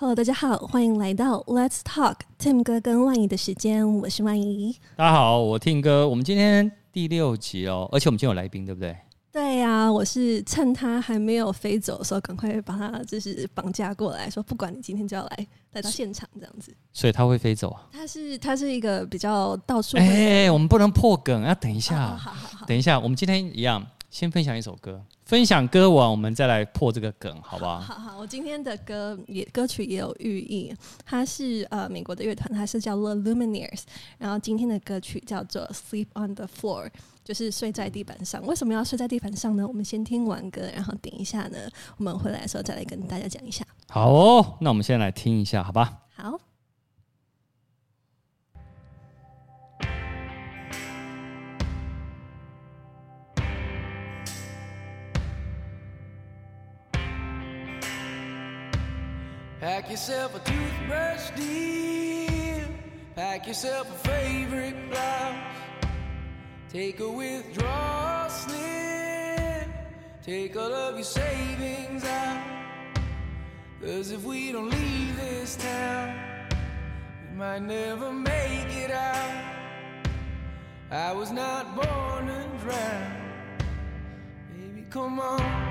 Hello，大家好，欢迎来到 Let's Talk Tim 哥跟万怡的时间，我是万怡。大家好，我 Tim 哥。我们今天第六集哦，而且我们今天有来宾，对不对？对呀、啊，我是趁他还没有飞走的时候，赶快把他就是绑架过来，说不管你今天就要来来到现场这样子。所以他会飞走啊？他是他是一个比较到处哎、欸，我们不能破梗，啊等一下，哦、好好好，等一下，我们今天一样。先分享一首歌，分享歌完，我们再来破这个梗，好不好？好好，我今天的歌也歌曲也有寓意，它是呃美国的乐团，它是叫 The Lumineers，然后今天的歌曲叫做 Sleep on the Floor，就是睡在地板上。为什么要睡在地板上呢？我们先听完歌，然后等一下呢，我们回来的时候再来跟大家讲一下。好哦，那我们先来听一下，好吧？好。Pack yourself a toothbrush, dear. Pack yourself a favorite blouse. Take a withdrawal slip. Take all of your savings out. Cause if we don't leave this town, we might never make it out. I was not born to drown. Baby, come on.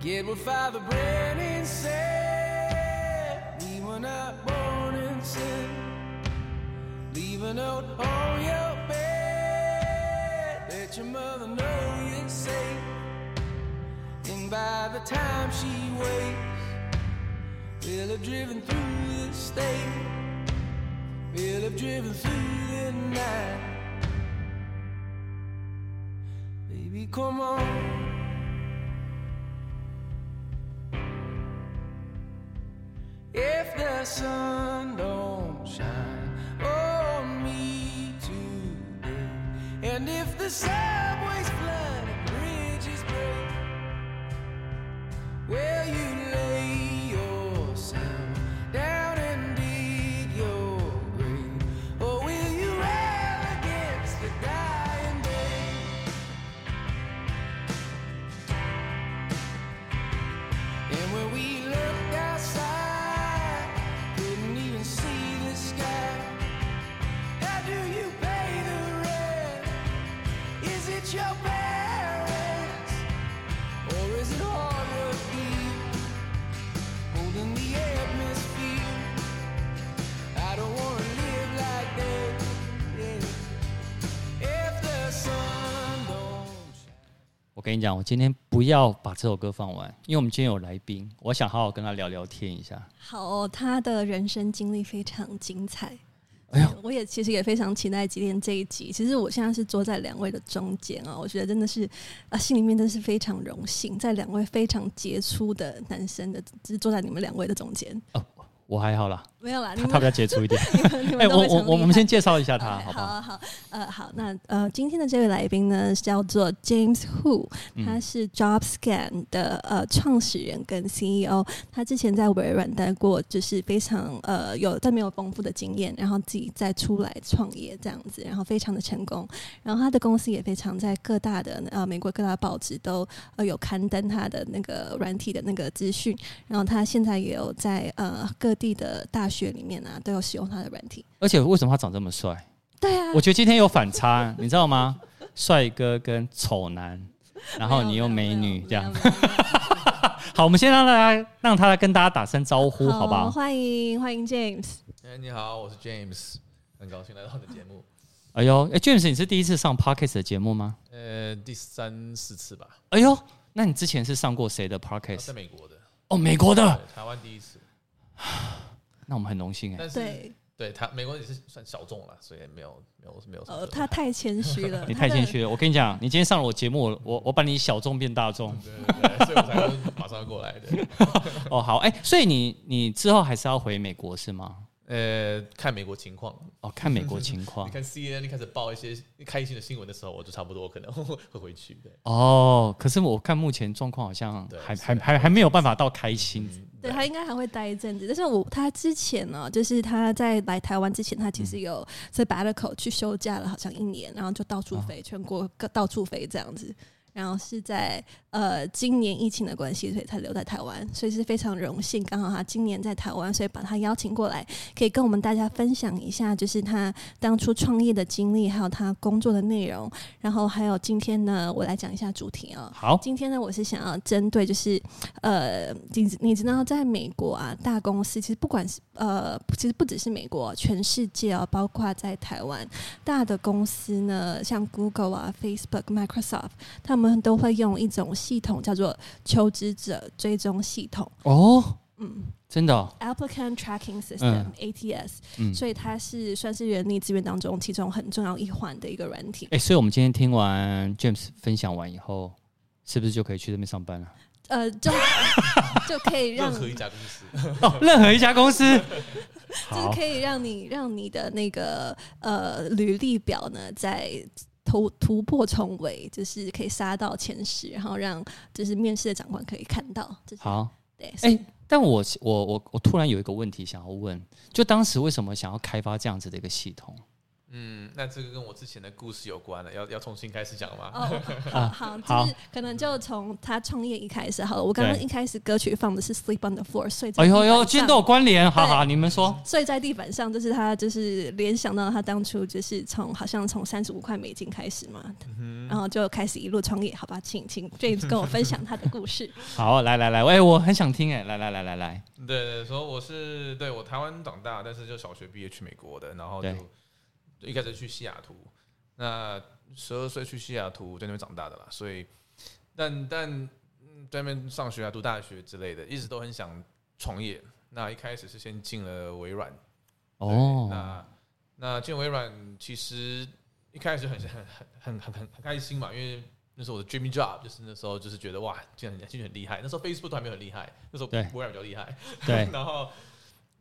Forget what Father Brennan said. We were not born in sin. Leave a note on your bed. Let your mother know you're safe. And by the time she wakes, we'll have driven through the state. We'll have driven through the night. Baby, come on. The sun don't shine on me today, and if the subways 我跟你讲，我今天不要把这首歌放完，因为我们今天有来宾，我想好好跟他聊聊天一下。好哦，他的人生经历非常精彩。我也其实也非常期待今天这一集。其实我现在是坐在两位的中间啊，我觉得真的是啊，心里面真的是非常荣幸，在两位非常杰出的男生的，就是坐在你们两位的中间。哦，我还好啦。没有啦，他他比较杰出一点。哎、欸，我我我我们先介绍一下他，好不好？好好，呃，好，那呃，今天的这位来宾呢，叫做 James Hu，他是 JobScan 的呃创始人跟 CEO。他之前在微软待过，就是非常呃有但没有丰富的经验，然后自己再出来创业这样子，然后非常的成功。然后他的公司也非常在各大的呃美国各大报纸都呃有刊登他的那个软体的那个资讯。然后他现在也有在呃各地的大学里面啊，都有使用他的软体，而且为什么他长这么帅？对啊，我觉得今天有反差，你知道吗？帅哥跟丑男，然后你又美女这样。好，我们先让大家让他来跟大家打声招呼，好，好不好？欢迎欢迎 James。哎，你好，我是 James，很高兴来到你的节目。哎呦，哎，James，你是第一次上 Parkes 的节目吗？呃，第三四次吧。哎呦，那你之前是上过谁的 Parkes？在美国的。哦，美国的。台湾第一次。那我们很荣幸哎，对对他美国也是算小众了，所以没有没有没有。呃，他太谦虚了，你太谦虚了。我跟你讲，你今天上了我节目，我我把你小众变大众，对对对，所以我才马上过来的。哦，好，哎、欸，所以你你之后还是要回美国是吗？呃，看美国情况哦，看美国情况。你看 CNN 开始报一些开心的新闻的时候，我就差不多可能会 回去。对哦，可是我看目前状况好像还还还还没有办法到开心。嗯、对他应该还会待一阵子，但是我他之前呢，就是他在来台湾之前，他其实有在 sabbatical 去休假了，好像一年，然后就到处飞，全国各到处飞这样子。然后是在呃今年疫情的关系，所以才留在台湾，所以是非常荣幸，刚好他今年在台湾，所以把他邀请过来，可以跟我们大家分享一下，就是他当初创业的经历，还有他工作的内容，然后还有今天呢，我来讲一下主题啊、哦。好，今天呢，我是想要针对就是呃，你你知道，在美国啊，大公司其实不管是呃，其实不只是美国，全世界啊，包括在台湾，大的公司呢，像 Google 啊、Facebook、Microsoft，他们。我们都会用一种系统叫做求职者追踪系统。哦，嗯，真的、哦、Applicant Tracking System、嗯、ATS，、嗯、所以它是算是人力资源当中其中很重要一环的一个软体。哎，所以我们今天听完 James 分享完以后，是不是就可以去那边上班了？呃，就 就可以让任何一家公司。哦，任何一家公司，就是可以让你让你的那个呃履历表呢在。突突破重围，就是可以杀到前十，然后让就是面试的长官可以看到。好，对，哎、欸，但我我我我突然有一个问题想要问，就当时为什么想要开发这样子的一个系统？嗯，那这个跟我之前的故事有关了，要要重新开始讲吗？哦，好，就是可能就从他创业一开始好了。我刚刚一开始歌曲放的是 Sleep on the Floor，睡在。哎呦呦，今天都有关联，好好，你们说。睡在地板上，就是他就是联想到他当初就是从好像从三十五块美金开始嘛，然后就开始一路创业，好吧？请请 James 跟我分享他的故事。好，来来来，哎，我很想听，哎，来来来来来。对对，说我是对我台湾长大，但是就小学毕业去美国的，然后就。一开始去西雅图，那十二岁去西雅图，在那边长大的啦，所以，但但在那边上学啊，读大学之类的，一直都很想创业。那一开始是先进了微软，哦，那那进微软其实一开始很很很很很很开心嘛，因为那是我的 dream job，就是那时候就是觉得哇，进来进去很厉害。那时候 Facebook 都还没有很厉害，那时候微软比较厉害。对，然后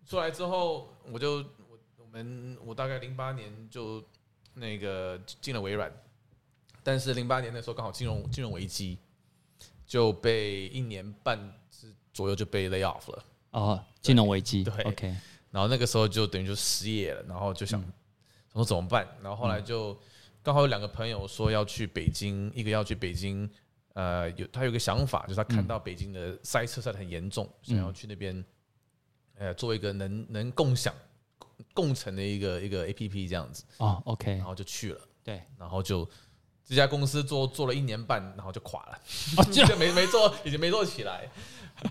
出来之后我就。我们我大概零八年就那个进了微软，但是零八年那时候刚好金融金融危机，就被一年半之左右就被 lay off 了。哦，金融危机，对，OK。然后那个时候就等于就失业了，然后就想说怎么办？然后后来就刚好有两个朋友说要去北京，一个要去北京，呃，有他有个想法，就是他看到北京的塞车塞得很严重，想要去那边，呃，做一个能能共享。共成的一个一个 A P P 这样子。哦，OK，然后就去了，对，然后就这家公司做做了一年半，然后就垮了，哦，就 没没做，已经没做起来，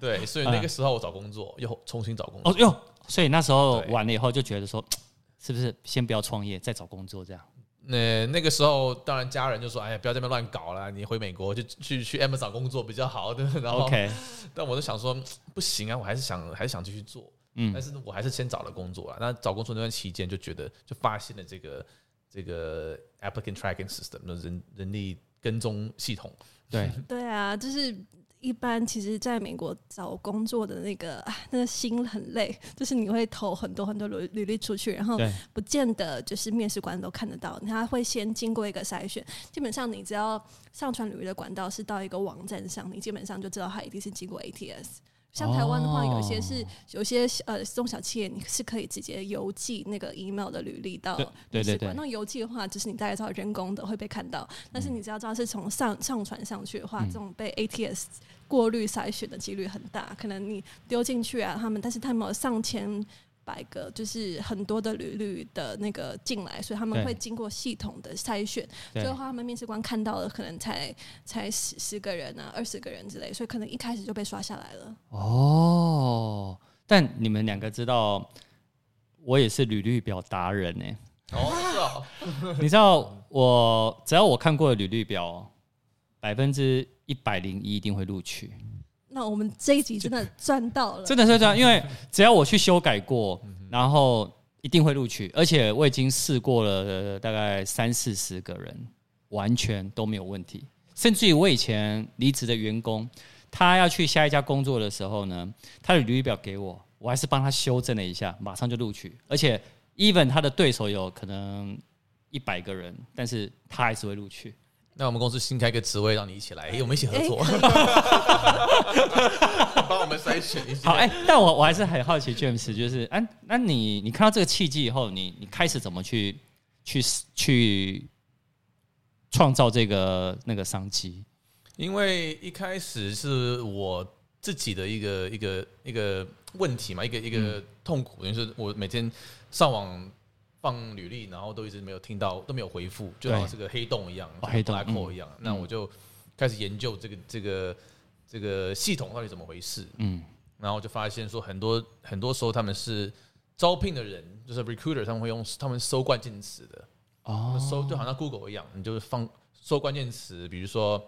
对，所以那个时候我找工作又重新找工作，哦哟，所以那时候完了以后就觉得说，是不是先不要创业，再找工作这样？那那个时候当然家人就说，哎呀，不要这边乱搞了，你回美国就去去 M 找工作比较好对，然后，OK，但我就想说不行啊，我还是想还是想继续做。嗯，但是我还是先找了工作啊。那找工作那段期间，就觉得就发现了这个这个 applicant tracking system，那人人力跟踪系统。对 对啊，就是一般其实在美国找工作的那个那个心很累，就是你会投很多很多履履历出去，然后不见得就是面试官都看得到，他会先经过一个筛选。基本上你只要上传履历的管道是到一个网站上，你基本上就知道他一定是经过 ATS。像台湾的话，有些是有些呃中小企业，你是可以直接邮寄那个 email 的履历到对对对。那邮寄的话，就是你大概知道人工的会被看到，但是你只要知道是从上上传上去的话，这种被 ATS 过滤筛选的几率很大。可能你丢进去啊，他们但是他们有上千。百个就是很多的履历的那个进来，所以他们会经过系统的筛选，最后他们面试官看到了可能才才十十个人啊，二十个人之类，所以可能一开始就被刷下来了。哦，但你们两个知道，我也是履历表达人呢。哦，是哦，你知道我只要我看过的履历表，百分之一百零一一定会录取。那我们这一集真的赚到了，真的是这样，因为只要我去修改过，然后一定会录取，而且我已经试过了大概三四十个人，完全都没有问题。甚至于我以前离职的员工，他要去下一家工作的时候呢，他的履历表给我，我还是帮他修正了一下，马上就录取。而且，even 他的对手有可能一百个人，但是他还是会录取。那我们公司新开个职位，让你一起来，欸、我们一起合作，帮我们筛选一下。好，哎、欸，但我我还是很好奇，James，就是，哎、啊，那你你看到这个契机以后，你你开始怎么去去去创造这个那个商机？因为一开始是我自己的一个一个一个问题嘛，一个一个痛苦，等于是我每天上网放履历，然后都一直没有听到，都没有回复，就好像是个黑洞一样，黑洞一样。那我就开始研究这个这个这个系统到底怎么回事。嗯，然后就发现说，很多很多时候他们是招聘的人，就是 recruiter，他们会用他们搜关键词的。哦，搜就好像 Google 一样，你就是放搜关键词，比如说，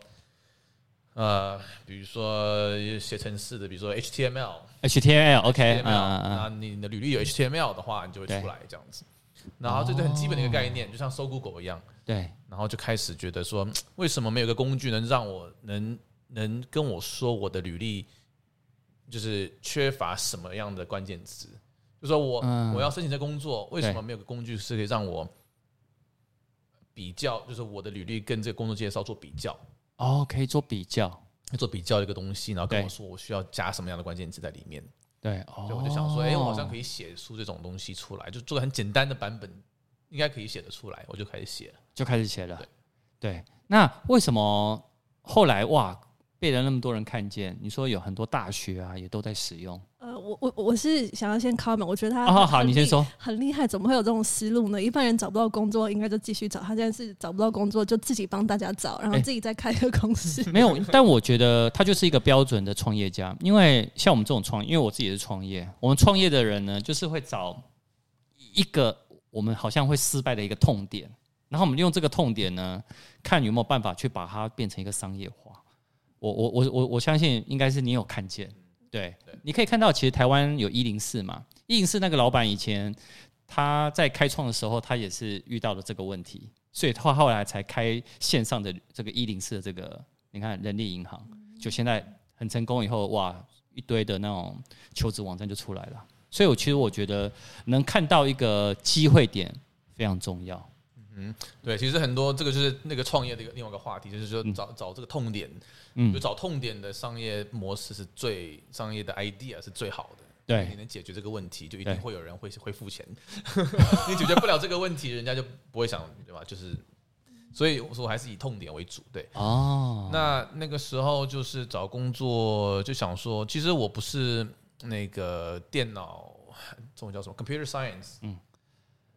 呃，比如说写程式的，比如说 HTML，HTML，OK，啊，你的履历有 HTML 的话，你就会出来这样子。然后这就很基本的一个概念，就像搜 Google 一样。对，然后就开始觉得说，为什么没有个工具能让我能能跟我说我的履历就是缺乏什么样的关键词？就说我我要申请这工作，为什么没有个工具是可以让我比较就是我的履历跟这个工作介绍做比较哦，可以做比较，做比较一个东西，然后跟我说我需要加什么样的关键词在里面。对，所以我就想说，哎，我好像可以写出这种东西出来，就做个很简单的版本，应该可以写得出来，我就开始写了，就开始写了。对，对，那为什么后来哇被人那么多人看见？你说有很多大学啊也都在使用。我我我是想要先 comment，我觉得他好好，你先说，很厉害，怎么会有这种思路呢？一般人找不到工作，应该就继续找，他现在是找不到工作，就自己帮大家找，然后自己再开一个公司。没有，但我觉得他就是一个标准的创业家，因为像我们这种创，因为我自己也是创业，我们创业的人呢，就是会找一个我们好像会失败的一个痛点，然后我们用这个痛点呢，看有没有办法去把它变成一个商业化。我我我我我相信应该是你有看见。对，你可以看到，其实台湾有一零四嘛，一零四那个老板以前他在开创的时候，他也是遇到了这个问题，所以他后来才开线上的这个一零四的这个，你看人力银行，就现在很成功以后，哇，一堆的那种求职网站就出来了。所以，我其实我觉得能看到一个机会点非常重要。嗯，对，其实很多这个就是那个创业的一个另外一个话题，就是说找找这个痛点。嗯，就找痛点的商业模式是最商业的 idea 是最好的。对，你能解决这个问题，就一定会有人会会付钱。你解决不了这个问题，人家就不会想，对吧？就是，所以我说我还是以痛点为主。对，哦，那那个时候就是找工作，就想说，其实我不是那个电脑，中文叫什么？computer science。嗯，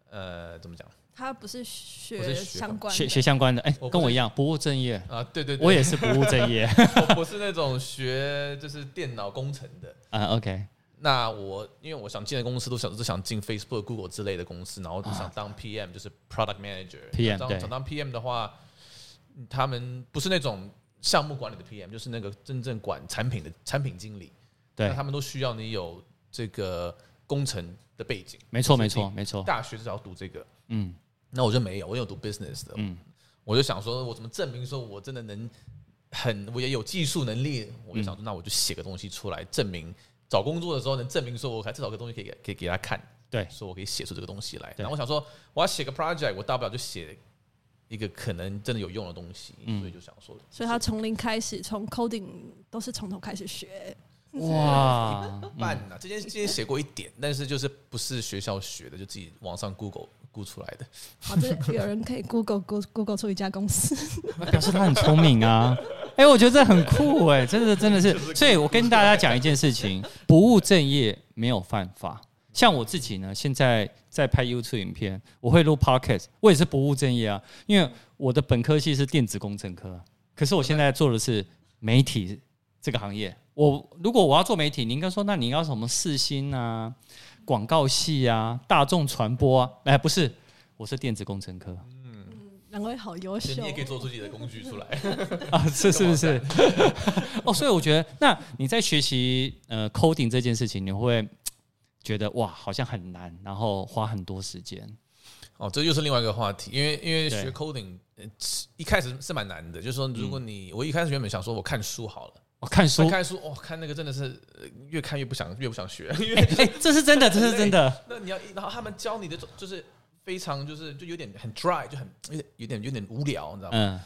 呃，怎么讲？他不是学相关学学相关的，哎，跟我一样不务正业啊，对对，我也是不务正业，我不是那种学就是电脑工程的啊。OK，那我因为我想进的公司都想都想进 Facebook、Google 之类的公司，然后想当 PM，就是 Product Manager。PM 对，想当 PM 的话，他们不是那种项目管理的 PM，就是那个真正管产品的产品经理。对，那他们都需要你有这个工程的背景。没错，没错，没错。大学至少要读这个，嗯。那我就没有，我有读 business 的，嗯，我就想说，我怎么证明说我真的能很，我也有技术能力，我就想说，那我就写个东西出来，证明找工作的时候能证明说，我还至少有个东西可以给可以给他看，对，说我可以写出这个东西来。然后我想说，我要写个 project，我大不了就写一个可能真的有用的东西，所以就想说，所以他从零开始，从 coding 都是从头开始学。哇，慢呐！之前之前写过一点，但是就是不是学校学的，就自己网上 Google。估出来的，好，的有人可以 Google Google Google 出一家公司，表示他很聪明啊！哎、我觉得这很酷哎、真的真的是。所以我跟大家讲一件事情：不务正业没有犯法。像我自己呢，现在在拍 YouTube 影片，我会录 Podcast，我也是不务正业啊。因为我的本科系是电子工程科，可是我现在做的是媒体这个行业。我如果我要做媒体，你应该说，那你要什么四星啊？广告系啊，大众传播啊，哎，不是，我是电子工程科。嗯，两位好优秀，你也可以做出自己的工具出来 啊，是是不是？哦，所以我觉得，那你在学习呃 coding 这件事情，你会觉得哇，好像很难，然后花很多时间。哦，这又是另外一个话题，因为因为学 coding 一开始是蛮难的，就是说，如果你、嗯、我一开始原本想说我看书好了。看书，看书，哦，看那个真的是越看越不想，越不想学。哎、欸欸，这是真的，这是真的。那你要，然后他们教你的就是非常就是就有点很 dry，就很有点有点有点无聊，你知道吗？嗯。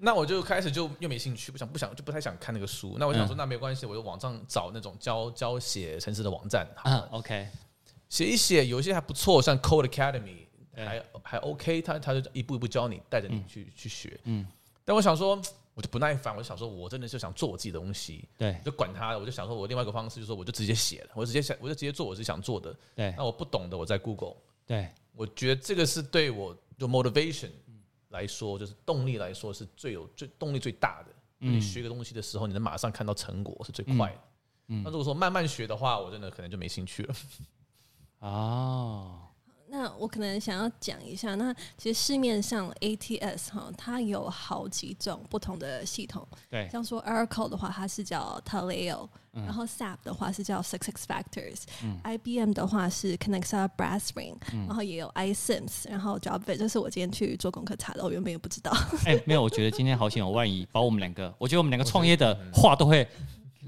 那我就开始就又没兴趣，不想不想就不太想看那个书。那我想说，那没关系，我就网上找那种教教写程式的网站。嗯，OK。写一写，有一些还不错，像 Code Academy 还还 OK，他他就一步一步教你，带着你去去学。嗯。但我想说。我就不耐烦，我就想说，我真的就想做我自己的东西，对，就管他了。我就想说，我另外一个方式就是说，我就直接写了，我就直接想，我就直接做我自己想做的。对，那我不懂的，我在 Google。对，我觉得这个是对我就 motivation 来说，就是动力来说是最有最动力最大的。嗯，你学个东西的时候，你能马上看到成果是最快的。嗯，那如果说慢慢学的话，我真的可能就没兴趣了。哦。那我可能想要讲一下，那其实市面上 ATS 哈，它有好几种不同的系统。对，像说 Oracle 的话，它是叫 Taleo，、嗯、然后 SAP 的话是叫 SuccessFactors，IBM、嗯、的话是 Connexa Brassring，、嗯、然后也有 iSIMS，然后 Jobvet，这是我今天去做功课查的，我原本也不知道。哎、欸，没有，我觉得今天好险我万一把我们两个，我觉得我们两个创业的话都会。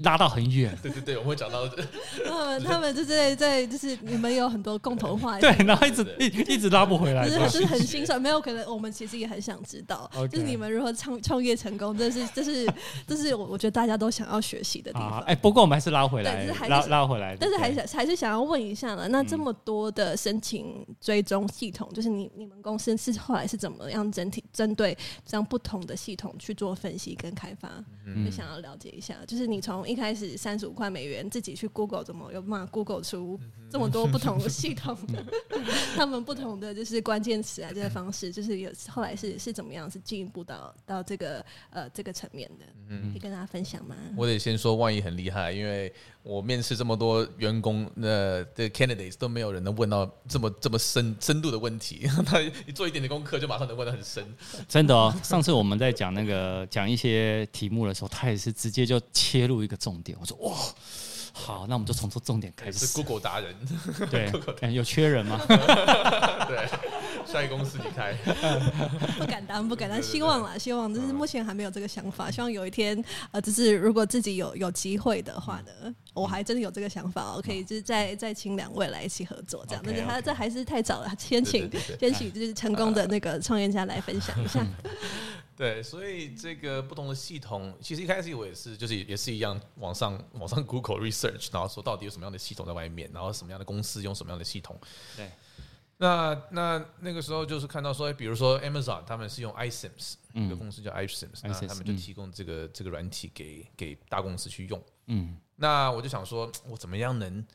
拉到很远，对 对对，我们会讲到。他们他们就是在在就是你们有很多共同话题，对，然后一直一一直拉不回来，就是就是很心酸。没有可能，我们其实也很想知道，就是你们如何创创业成功，这是这是这是我我觉得大家都想要学习的地方。哎，不过我们还是拉回来，拉拉回来。但是还想还是想要问一下了，那这么多的申请追踪系统，就是你你们公司是后来是怎么样整体针对这样不同的系统去做分析跟开发？就想要了解一下，就是你从一开始三十五块美元自己去 Google 怎么有办法 Google 出这么多不同的系统的，他们不同的就是关键词啊这个方式，就是有后来是是怎么样是进一步到到这个呃这个层面的，可以跟大家分享吗？我得先说万一很厉害，因为我面试这么多员工呃的 candidates 都没有人能问到这么这么深深度的问题，他一做一点点功课就马上能问得很深，真的哦。上次我们在讲那个讲一些题目的时候，他也是直接就切入一个重点，我说。哇，好，那我们就从这重点开始。是 Google 达人，对，欸、有缺人吗？对，下一公司你开，不敢当，不敢当，希望啦，希望，就是目前还没有这个想法，希望有一天，呃，就是如果自己有有机会的话呢，我还真的有这个想法，我可以就是再再请两位来一起合作，这样，但是他这还是太早了，先请先请就是成功的那个创业家来分享一下。对，所以这个不同的系统，其实一开始我也是，就是也是一样，网上网上 Google research，然后说到底有什么样的系统在外面，然后什么样的公司用什么样的系统。对，那那那个时候就是看到说，比如说 Amazon 他们是用 iSIMS，一个公司叫 iSIMS，那他们就提供这个这个软体给给大公司去用。嗯，那我就想说，我怎么样能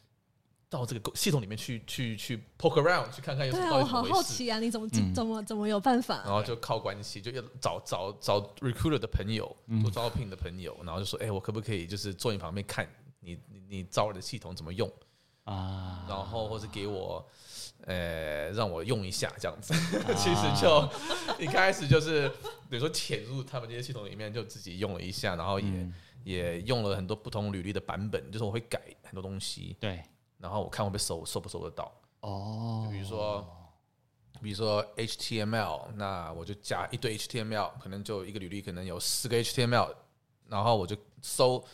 到这个系统里面去去去 poke around 去看看有什么？对啊，我好好奇啊！你怎么怎么怎么有办法？然后就靠关系，就要找找找 recruiter 的朋友，做招聘的朋友，然后就说：“哎，我可不可以就是坐你旁边看你你你招的系统怎么用啊？然后或是给我呃让我用一下这样子。其实就一开始就是比如说潜入他们这些系统里面，就自己用了一下，然后也也用了很多不同履历的版本，就是我会改很多东西。对。然后我看会不会收收不收得到哦，就比如说，比如说 HTML，那我就加一堆 HTML，可能就一个履历可能有四个 HTML，然后我就搜，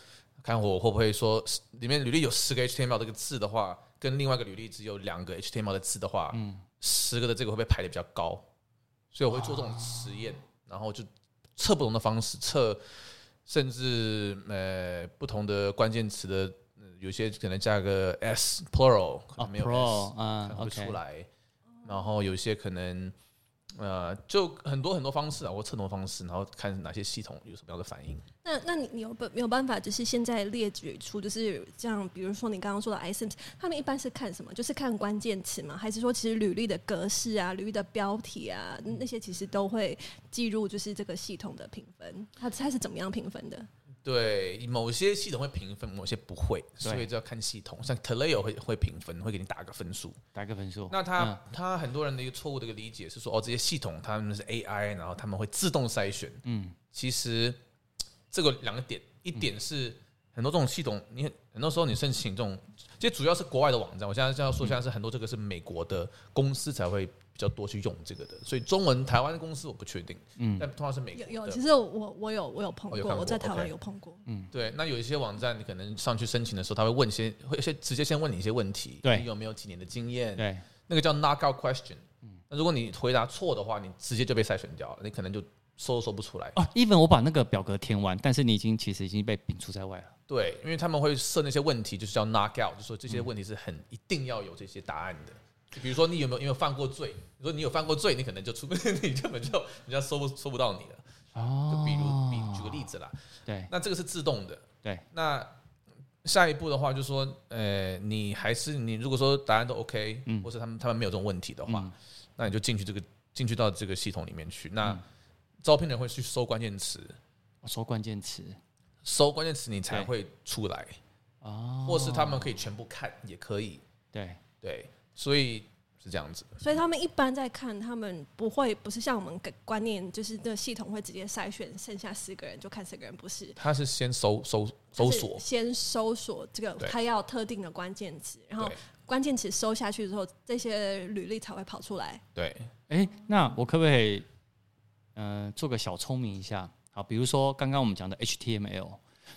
看我会不会说里面履历有十个 HTML 这个字的话，跟另外一个履历只有两个 HTML 的字的话，嗯，十个的这个会不会排的比较高？所以我会做这种实验，然后就测不同的方式测，甚至呃不同的关键词的。有些可能加个 s plural，可能没有 s，看不出来。然后有些可能，呃，就很多很多方式啊，或测多方式，然后看哪些系统有什么样的反应。那那你你有没有办法，就是现在列举出，就是这样，比如说你刚刚说的 iCIMS，他们一般是看什么？就是看关键词吗？还是说其实履历的格式啊、履历的标题啊那些其实都会记录，就是这个系统的评分？它它是怎么样评分的？对，某些系统会评分，某些不会，所以就要看系统。像 Taleo 会会评分，会给你打个分数，打个分数。那他他很多人的一个错误的一个理解是说，哦，这些系统他们是 AI，然后他们会自动筛选。嗯，其实这个两个点，一点是很多这种系统，你很多时候你申请这种，这主要是国外的网站。我现在这样说，现在是很多这个是美国的公司才会。比较多去用这个的，所以中文台湾的公司我不确定，嗯，但通常是美国有有，其实我我有我有碰过，过我在台湾有碰过，嗯，对。那有一些网站，你可能上去申请的时候，他会问一些，会先直接先问你一些问题，对，你有没有几年的经验？对，那个叫 knockout question。嗯，那如果你回答错的话，你直接就被筛选掉了，你可能就搜都搜不出来。哦，even 我把那个表格填完，但是你已经其实已经被摒除在外了。对，因为他们会设那些问题，就是叫 knockout，就说这些问题是很一定要有这些答案的。比如说你有没有有没有犯过罪？如果你有犯过罪，你可能就出，你根本就人家搜不搜不到你了。哦，就比如比举个例子啦，对，那这个是自动的，对。那下一步的话，就是说，呃，你还是你如果说答案都 OK，嗯，或是他们他们没有这种问题的话，嗯，那你就进去这个进去到这个系统里面去。那招聘人会去搜关键词，搜关键词，搜关键词你才会出来。哦，或是他们可以全部看也可以，对。对，所以。是这样子，所以他们一般在看，他们不会不是像我们的观念，就是这系统会直接筛选剩下十个人，就看十个人，不是？他是先搜搜搜索，先搜索这个他要特定的关键词，然后关键词搜下去之后，这些履历才会跑出来。对，哎、欸，那我可不可以，嗯、呃，做个小聪明一下？好，比如说刚刚我们讲的 HTML，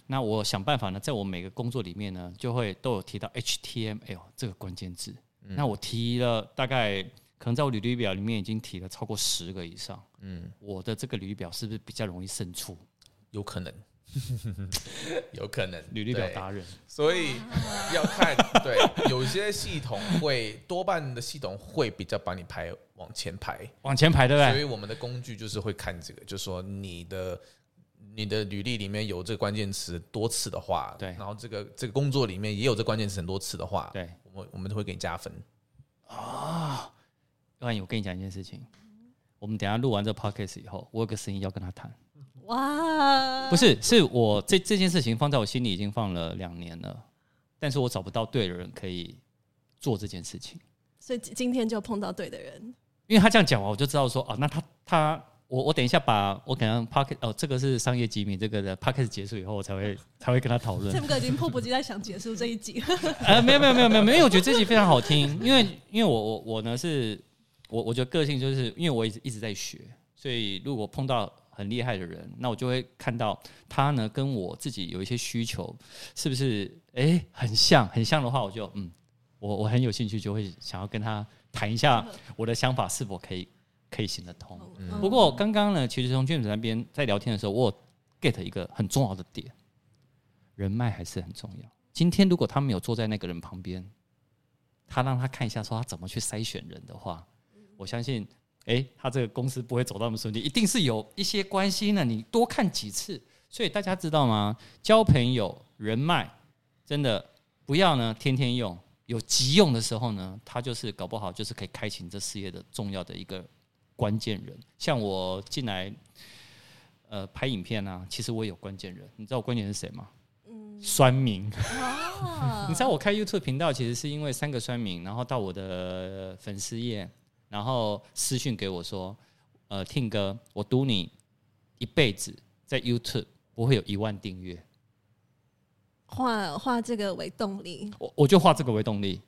那我想办法呢，在我每个工作里面呢，就会都有提到 HTML 这个关键字。那我提了大概，可能在我履历表里面已经提了超过十个以上。嗯，我的这个履历表是不是比较容易胜出？有可能，有可能。履历表达人，所以要看对，有些系统会多半的系统会比较把你排往前排，往前排对不对？所以我们的工具就是会看这个，就是说你的你的履历里面有这个关键词多次的话，对，然后这个这个工作里面也有这关键词很多次的话，对。我我们都会给你加分啊！要不然我跟你讲一件事情，我们等下录完这个 podcast 以后，我有个生意要跟他谈。哇！不是，是我这这件事情放在我心里已经放了两年了，但是我找不到对的人可以做这件事情。所以今天就碰到对的人，因为他这样讲完，我就知道说啊，那他他。我我等一下把我可能 podcast 哦，这个是商业机密，这个的 podcast 结束以后，我才会才会跟他讨论。这个已经迫不及待想结束这一集。呃，没有没有没有没有没有，因为我觉得这集非常好听，因为因为我我我呢是，我我觉得个性就是因为我一直一直在学，所以如果碰到很厉害的人，那我就会看到他呢跟我自己有一些需求是不是哎很像很像的话，我就嗯，我我很有兴趣，就会想要跟他谈一下我的想法是否可以。可以行得通，嗯、不过刚刚呢，其实从 James 那边在聊天的时候，我 get 一个很重要的点，人脉还是很重要。今天如果他没有坐在那个人旁边，他让他看一下说他怎么去筛选人的话，我相信，哎、欸，他这个公司不会走到那么顺利，一定是有一些关系呢。你多看几次，所以大家知道吗？交朋友、人脉，真的不要呢天天用，有急用的时候呢，他就是搞不好就是可以开启这事业的重要的一个。关键人，像我进来，呃，拍影片啊，其实我也有关键人。你知道我关键人是谁吗？嗯，酸民。你知道我开 YouTube 频道，其实是因为三个酸民，然后到我的粉丝页，然后私讯给我说，呃，Tim 哥，我赌你一辈子在 YouTube 不会有一万订阅。画画这个为动力，我我就画这个为动力。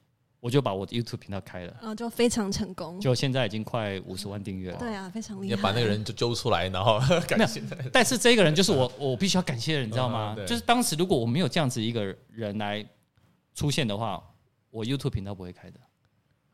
我就把我的 YouTube 频道开了，然后就非常成功，就现在已经快五十万订阅了。对啊，非常厉害。要把那个人就揪出来，然后 感谢。但是这个人就是我，我必须要感谢的人，你知道吗？就是当时如果我没有这样子一个人来出现的话，我 YouTube 频道不会开的。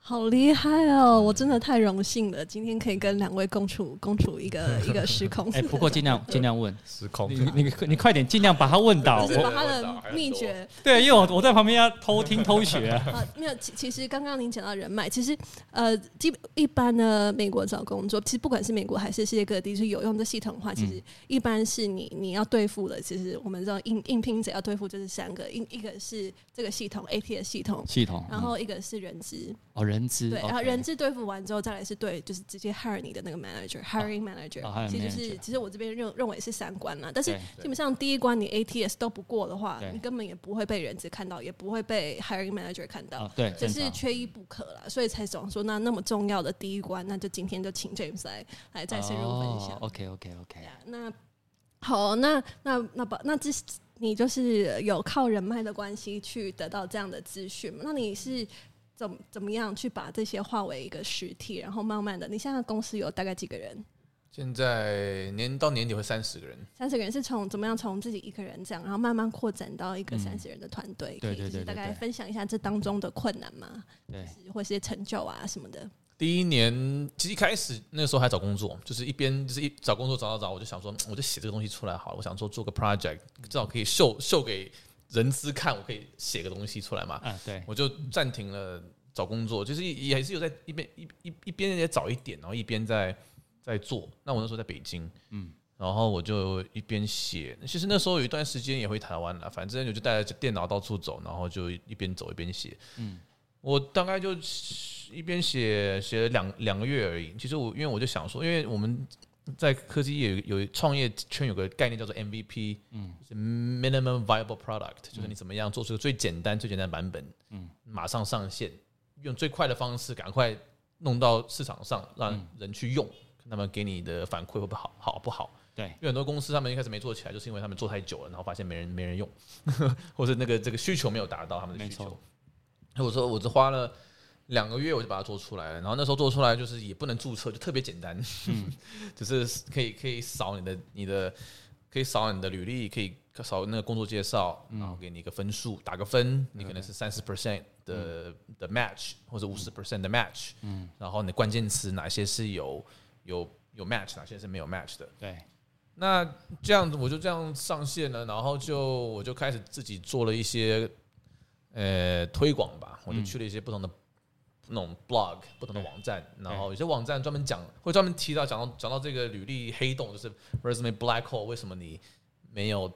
好厉害哦！我真的太荣幸了，今天可以跟两位共处共处一个 一个时空。哎，不过尽量 尽量问时空，你你你快点尽量把他问倒，就是把他的秘诀。对，因为我我在旁边要偷听偷学。啊，没有，其其实刚刚您讲到人脉，其实呃，基一般呢，美国找工作，其实不管是美国还是世界各地，是有用的系统的话，其实一般是你你要对付的，其实我们知道应应聘者要对付就是三个，一一个是这个系统 at 的系统系统，然后一个是人资哦。人资对，然后人资对付完之后，再来是对，就是直接 hire 你的那个 manager，hiring manager，其实就是其实我这边认认为是三关啦。但是基本上第一关你 ATS 都不过的话，你根本也不会被人资看到，也不会被 hiring manager 看到。对，这是缺一不可啦。所以才总说那那么重要的第一关，那就今天就请 James 来来再深入分享。OK OK OK。那好，那那那把那这你就是有靠人脉的关系去得到这样的资讯，那你是？怎么怎么样去把这些化为一个实体，然后慢慢的，你现在公司有大概几个人？现在年到年底会三十个人，三十个人是从怎么样从自己一个人这样，然后慢慢扩展到一个三十人的团队，可以就是大概分享一下这当中的困难吗？对，或是些成就啊什么的。第一年其实一开始那个时候还找工作，就是一边就是一找工作找找找，我就想说，我就写这个东西出来好了，我想说做个 project，至少可以秀秀给。人资看，我可以写个东西出来嘛？嗯，对，我就暂停了找工作，就是也是有在一边一一一边也找一点，然后一边在在做。那我那时候在北京，嗯，然然后我就一边写，其实那时候有一段时间也回台湾了，反正我就带着电脑到处走，然后就一边走一边写。嗯，我大概就一边写写了两两个月而已。其实我因为我就想说，因为我们在科技业有有创业圈有个概念叫做 MVP，嗯，是 Minimum Viable Product，就是你怎么样做出个最简单最简单的版本，嗯，马上上线，用最快的方式赶快弄到市场上，让人去用，那么给你的反馈会不好，好不好？对，因为很多公司他们一开始没做起来，就是因为他们做太久了，然后发现没人没人用，呵 呵或者那个这个需求没有达到他们的需求。我说我只花了两个月我就把它做出来了，然后那时候做出来就是也不能注册，就特别简单，嗯、就是可以可以扫你的你的可以扫你的履历，可以扫那个工作介绍，然后给你一个分数，打个分，你可能是三十 percent 的的 match 或者五十 percent 的 match，嗯，然后你的关键词哪些是有有有 match，哪些是没有 match 的，对。那这样子我就这样上线了，然后就我就开始自己做了一些呃推广吧，我就去了一些不同的那种 blog、不同的网站，然后有些网站专门讲会专门提到讲到讲到这个履历黑洞，就是 resume black hole，为什么你没有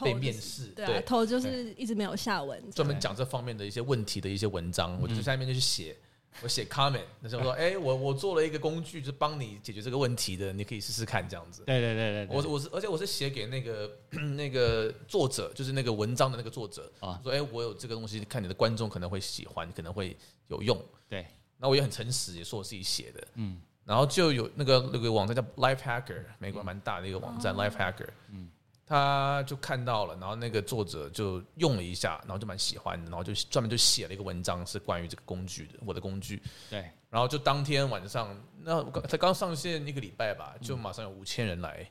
被面试？对啊，头就是一直没有下文，专门讲这方面的一些问题的一些文章，我就在下面就去写。我写 comment，那时候说，哎、欸，我我做了一个工具，就是帮你解决这个问题的，你可以试试看这样子。对对对对，我我是而且我是写给那个 那个作者，就是那个文章的那个作者啊，说，哎、欸，我有这个东西，看你的观众可能会喜欢，可能会有用。对，那我也很诚实，也说我自己写的。嗯，然后就有那个那个网站叫 Lifehacker，美国蛮大的一个网站、嗯、Lifehacker。嗯。他就看到了，然后那个作者就用了一下，然后就蛮喜欢的，然后就专门就写了一个文章，是关于这个工具的，我的工具。对，然后就当天晚上，那才刚上线一个礼拜吧，就马上有五千人来。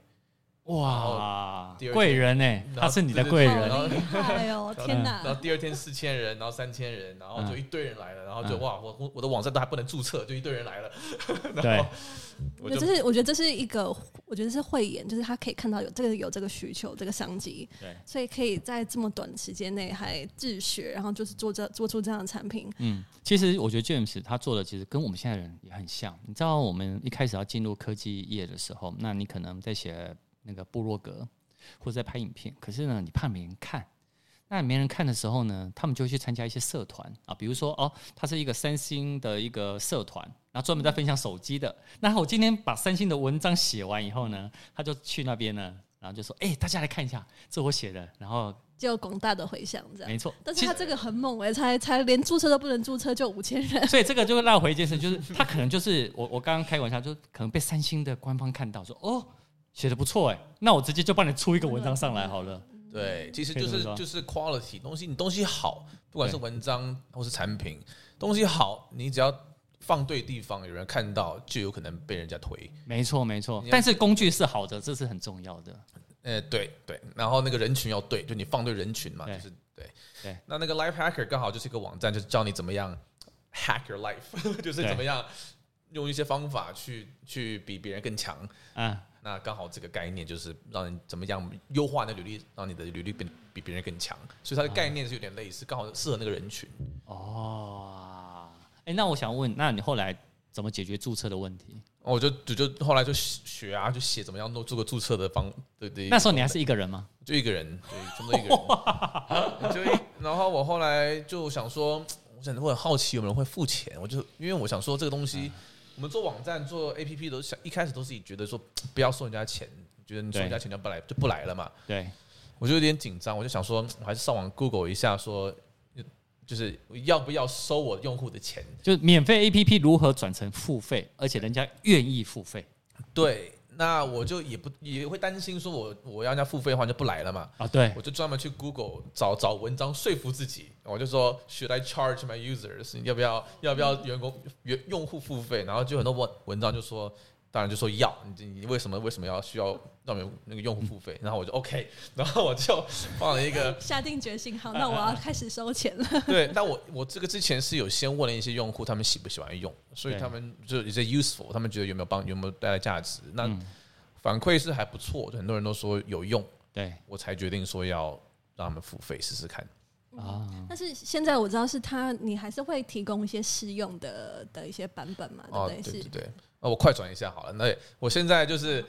哇，贵人呢？他是你的贵人，哎呦天哪！然后第二天四千人，然后三千人，然后就一堆人来了，然后就哇，我我我的网站都还不能注册，就一堆人来了。对，我这是我觉得这是一个，我觉得是慧眼，就是他可以看到有这个有这个需求，这个商机，对，所以可以在这么短的时间内还自学，然后就是做这做出这样的产品。嗯，其实我觉得 James 他做的其实跟我们现在人也很像。你知道，我们一开始要进入科技业的时候，那你可能在写。那个部落格，或者在拍影片，可是呢，你怕没人看，那没人看的时候呢，他们就会去参加一些社团啊，比如说哦，他是一个三星的一个社团，然后专门在分享手机的。那我今天把三星的文章写完以后呢，他就去那边呢，然后就说：“哎，大家来看一下，这我写的。”然后就有广大的回响，这样没错。但是他这个很猛哎，才才连注册都不能注册就五千人，所以这个就会绕回一件事，就是他可能就是我我刚刚开玩笑，就可能被三星的官方看到说哦。写的不错哎，那我直接就帮你出一个文章上来好了。对，其实就是就是 quality 东西，你东西好，不管是文章或是产品，东西好，你只要放对地方，有人看到，就有可能被人家推。没错没错，但是工具是好的，这是很重要的。呃，对对，然后那个人群要对，就你放对人群嘛，就是对对。那那个 Lifehacker 刚好就是一个网站，就是教你怎么样 hack your life，就是怎么样用一些方法去去比别人更强。嗯。那刚好这个概念就是让你怎么样优化那履历，让你的履历变比别人更强，所以它的概念是有点类似，刚好适合那个人群。哦，哎，那我想问，那你后来怎么解决注册的问题？我就就就后来就学啊，就写怎么样弄做个注册的方，对对。那时候你还是一个人吗？就一个人，对，这么一个人。就一，然后我后来就想说，我想我很好奇有没有人会付钱，我就因为我想说这个东西。我们做网站、做 APP 都想一开始都是觉得说 不要收人家钱，觉得你收人家钱就不来就不来了嘛。对，我就有点紧张，我就想说，我还是上网 Google 一下，说 就是要不要收我用户的钱，就是免费 APP 如何转成付费，而且人家愿意付费。对。那我就也不也会担心说我，我我要人家付费的话就不来了嘛。啊，对，我就专门去 Google 找找文章说服自己，我就说 Should I charge my users？要不要要不要员工员用户付费？然后就很多文文章就说，当然就说要，你你为什么为什么要需要让那个用户付费？然后我就 OK，然后我就放了一个 下定决心，好，那我要开始收钱了。对，但我我这个之前是有先问了一些用户，他们喜不喜欢用，所以他们就一些 useful，他们觉得有没有帮有没有带来价值？那反馈是还不错，很多人都说有用，对，我才决定说要让他们付费试试看啊。但是现在我知道是他，你还是会提供一些试用的的一些版本嘛，对不对？对对对。那我快转一下好了。那我现在就是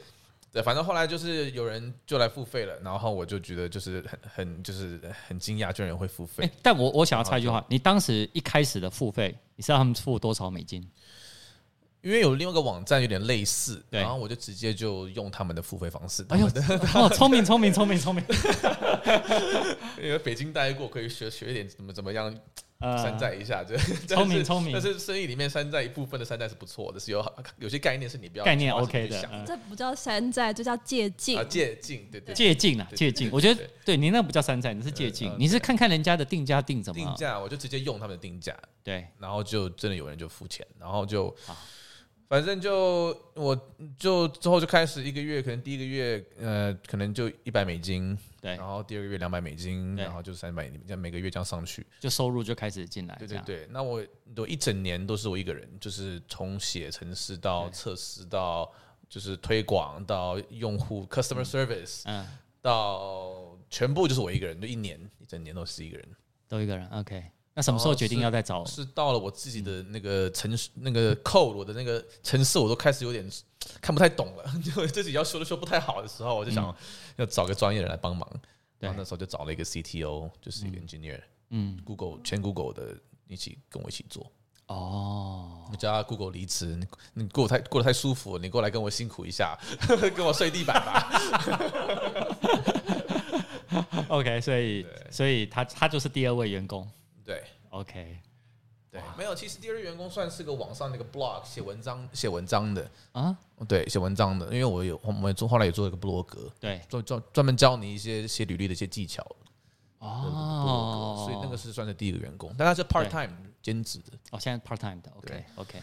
对，反正后来就是有人就来付费了，然后我就觉得就是很很就是很惊讶，居然有人会付费。欸，但我我想要插一句话，你当时一开始的付费，你知道他们付多少美金？因为有另外一个网站有点类似，然后我就直接就用他们的付费方式。哎呦，聪明聪明聪明聪明！因为北京待过，可以学学一点怎么怎么样山寨一下。就 聪明聪明。但是生意里面山寨一部分的山寨是不错的，是有有些概念是你不要概念 OK 的。这不叫山寨，这叫借镜。借镜，对对，借镜啊，借镜。我觉得对你那不叫山寨，你是借镜。你是看看人家的定价定怎么定价，我就直接用他们的定价。对，然后就真的有人就付钱，然后就。反正就我就之后就开始一个月，可能第一个月呃，可能就一百美金，对，然后第二个月两百美金，然后就三百，这样每个月这样上去，就收入就开始进来。对对对，那我都一整年都是我一个人，就是从写程式到测试到就是推广到用户 customer service，嗯，到全部就是我一个人，就一年一整年都是一个人，都一个人，OK。那什么时候决定要再找？是到了我自己的那个程式，那个 code，我的那个程式，我都开始有点看不太懂了，就自己要说的说不太好的时候，我就想要找个专业人来帮忙。然后那时候就找了一个 CTO，就是一个 engineer，嗯，Google 全 Google 的一起跟我一起做。哦，你叫他 Google 离职，你你过太过得太舒服，你过来跟我辛苦一下，跟我睡地板吧。OK，所以所以他他就是第二位员工。对，OK，对，没有，其实第二员工算是个网上那个 blog 写文章写文章的。啊，对，写文章的，因为我有我们做后来也做了一个部落格，对，专专专门教你一些写履历的一些技巧，哦，所以那个是算是第一个员工，但他是 part time 兼职的，哦，现在 part time 的，OK OK，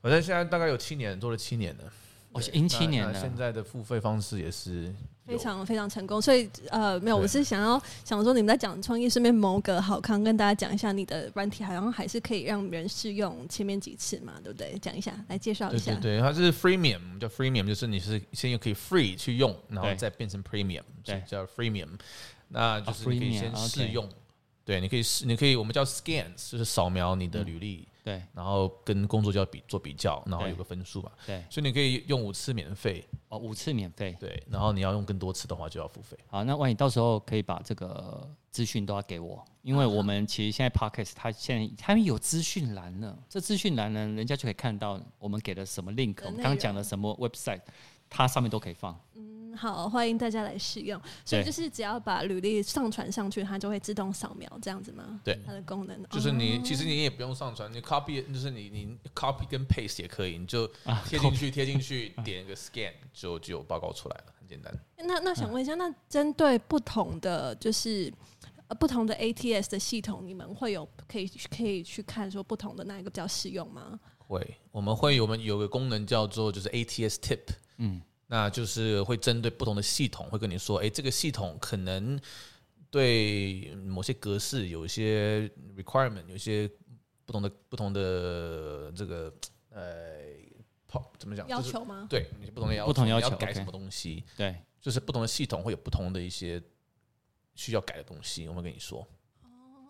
反正现在大概有七年，做了七年了，哦，一七年了，现在的付费方式也是。非常非常成功，所以呃没有，我是想要想说你们在讲创业，顺便谋个好康，跟大家讲一下你的软体，好像还是可以让人试用前面几次嘛，对不对？讲一下，来介绍一下。对，对，对，它是 freemium，叫 freemium，就是你是先可以 free 去用，然后再变成 premium，对，叫 freemium，那就是你可以先试用，对，你可以试，你可以我们叫 scans，就是扫描你的履历。嗯对，然后跟工作就要比做比较，然后有个分数嘛。对，所以你可以用五次免费哦，五次免费。对，然后你要用更多次的话就要付费。好，那万一到时候可以把这个资讯都要给我，因为我们其实现在 Podcast 它现在他们有资讯栏呢，这资讯栏呢，人家就可以看到我们给了什么 link，我们刚刚讲的什么 website，它上面都可以放。好，欢迎大家来试用。所以就是只要把履历上传上去，它就会自动扫描，这样子吗？对，它的功能就是你，其实你也不用上传，你 copy 就是你你 copy 跟 paste 也可以，你就贴进去，贴进去，点一个 scan 就就有报告出来了，很简单。那那想问一下，那针对不同的就是呃不同的 ATS 的系统，你们会有可以可以去看说不同的那一个比较适用吗？会，我们会有我们有个功能叫做就是 ATS tip，嗯。那就是会针对不同的系统，会跟你说，哎，这个系统可能对某些格式有一些 requirement，有一些不同的不同的这个呃，怎么讲？要求吗？对，你不同的要求，不同要求，要改什么东西？对，就是不同的系统会有不同的一些需要改的东西，我们跟你说。